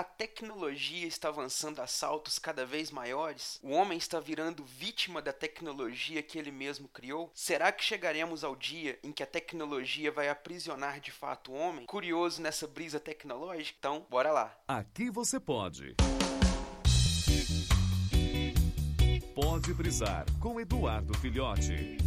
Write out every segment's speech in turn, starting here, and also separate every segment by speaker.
Speaker 1: a tecnologia está avançando a saltos cada vez maiores? O homem está virando vítima da tecnologia que ele mesmo criou? Será que chegaremos ao dia em que a tecnologia vai aprisionar de fato o homem? Curioso nessa brisa tecnológica? Então, bora lá.
Speaker 2: Aqui você pode. Pode brisar com Eduardo Filhote.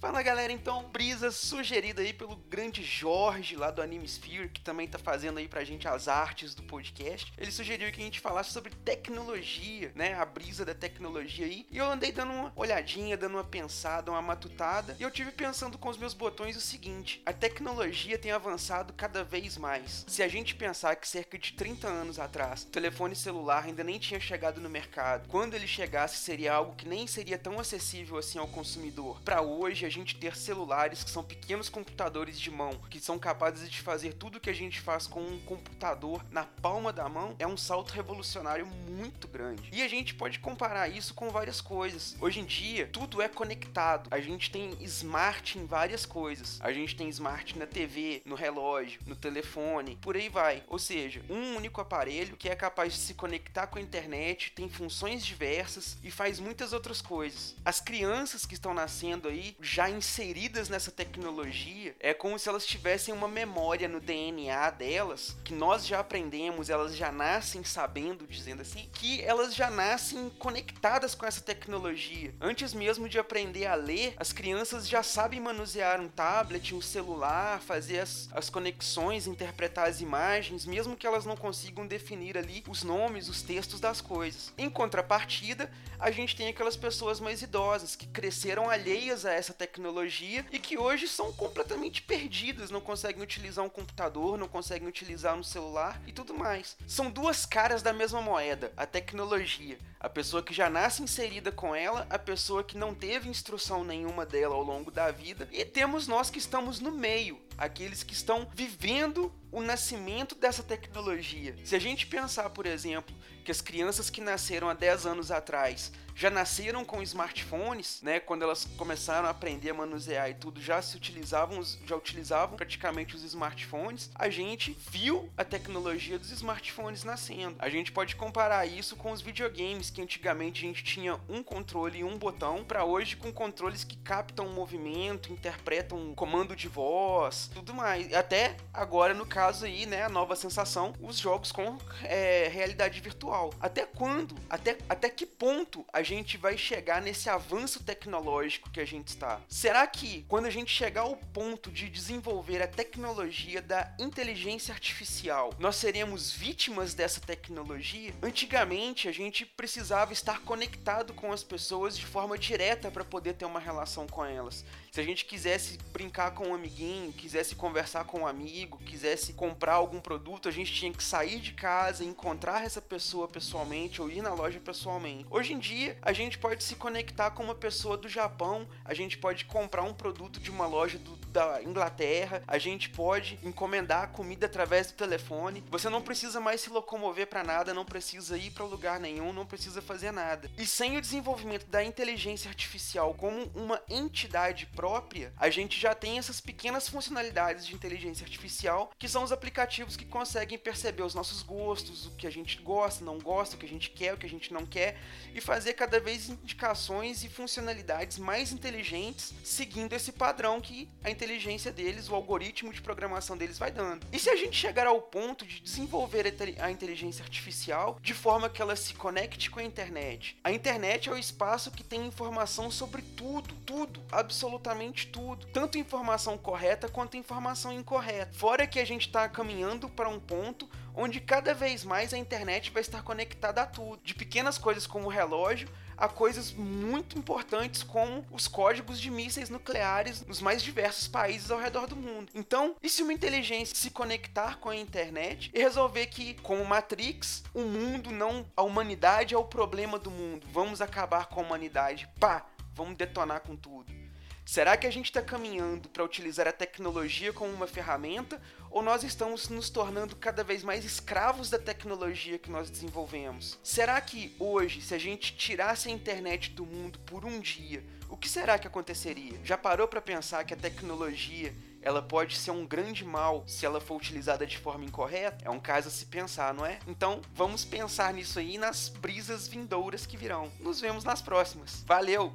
Speaker 1: Fala galera, então, brisa sugerida aí pelo grande Jorge lá do Anime Sphere, que também tá fazendo aí pra gente as artes do podcast. Ele sugeriu que a gente falasse sobre tecnologia, né? A brisa da tecnologia aí. E eu andei dando uma olhadinha, dando uma pensada, uma matutada. E eu tive pensando com os meus botões o seguinte: a tecnologia tem avançado cada vez mais. Se a gente pensar que cerca de 30 anos atrás, o telefone celular ainda nem tinha chegado no mercado, quando ele chegasse seria algo que nem seria tão acessível assim ao consumidor. Para hoje, a gente ter celulares que são pequenos computadores de mão, que são capazes de fazer tudo que a gente faz com um computador na palma da mão, é um salto revolucionário muito grande. E a gente pode comparar isso com várias coisas. Hoje em dia, tudo é conectado. A gente tem smart em várias coisas. A gente tem smart na TV, no relógio, no telefone, por aí vai. Ou seja, um único aparelho que é capaz de se conectar com a internet, tem funções diversas e faz muitas outras coisas. As crianças que estão nascendo aí já já inseridas nessa tecnologia, é como se elas tivessem uma memória no DNA delas, que nós já aprendemos, elas já nascem sabendo, dizendo assim, que elas já nascem conectadas com essa tecnologia. Antes mesmo de aprender a ler, as crianças já sabem manusear um tablet, um celular, fazer as, as conexões, interpretar as imagens, mesmo que elas não consigam definir ali os nomes, os textos das coisas. Em contrapartida, a gente tem aquelas pessoas mais idosas que cresceram alheias a essa tecnologia tecnologia e que hoje são completamente perdidas, não conseguem utilizar um computador, não conseguem utilizar um celular e tudo mais. São duas caras da mesma moeda, a tecnologia. A pessoa que já nasce inserida com ela, a pessoa que não teve instrução nenhuma dela ao longo da vida, e temos nós que estamos no meio, aqueles que estão vivendo o nascimento dessa tecnologia. Se a gente pensar, por exemplo, que as crianças que nasceram há 10 anos atrás já nasceram com smartphones, né? Quando elas começaram a aprender a manusear e tudo, já se utilizavam, já utilizavam praticamente os smartphones. A gente viu a tecnologia dos smartphones nascendo. A gente pode comparar isso com os videogames que antigamente a gente tinha um controle e um botão, para hoje com controles que captam o movimento, interpretam comando de voz, tudo mais. Até agora no caso aí, né, a nova sensação, os jogos com é, realidade virtual. Até quando? Até até que ponto a gente vai chegar nesse avanço tecnológico que a gente está? Será que quando a gente chegar ao ponto de desenvolver a tecnologia da inteligência artificial, nós seremos vítimas dessa tecnologia? Antigamente a gente precisava estar conectado com as pessoas de forma direta para poder ter uma relação com elas. Se a gente quisesse brincar com um amiguinho, quisesse conversar com um amigo, quisesse comprar algum produto, a gente tinha que sair de casa, encontrar essa pessoa pessoalmente ou ir na loja pessoalmente. Hoje em dia, a gente pode se conectar com uma pessoa do Japão, a gente pode comprar um produto de uma loja do, da Inglaterra, a gente pode encomendar comida através do telefone. Você não precisa mais se locomover para nada, não precisa ir para lugar nenhum, não precisa fazer nada. E sem o desenvolvimento da inteligência artificial como uma entidade própria, a gente já tem essas pequenas funcionalidades de inteligência artificial, que são os aplicativos que conseguem perceber os nossos gostos, o que a gente gosta, não gosta, o que a gente quer, o que a gente não quer, e fazer cada vez indicações e funcionalidades mais inteligentes, seguindo esse padrão que a inteligência deles, o algoritmo de programação deles vai dando. E se a gente chegar ao ponto de desenvolver a inteligência artificial de forma que ela se conecte com a internet? A internet é o espaço que tem informação sobre tudo, tudo, absolutamente tudo, tanto informação correta quanto informação incorreta. Fora que a gente está caminhando para um ponto onde cada vez mais a internet vai estar conectada a tudo, de pequenas coisas como o relógio a coisas muito importantes como os códigos de mísseis nucleares nos mais diversos países ao redor do mundo. Então, e se uma inteligência se conectar com a internet e resolver que, como Matrix, o mundo não, a humanidade é o problema do mundo, vamos acabar com a humanidade, pá, vamos detonar com tudo. Será que a gente está caminhando para utilizar a tecnologia como uma ferramenta ou nós estamos nos tornando cada vez mais escravos da tecnologia que nós desenvolvemos? Será que hoje, se a gente tirasse a internet do mundo por um dia, o que será que aconteceria? Já parou para pensar que a tecnologia ela pode ser um grande mal se ela for utilizada de forma incorreta. É um caso a se pensar, não é? Então, vamos pensar nisso aí nas brisas vindouras que virão. Nos vemos nas próximas. Valeu!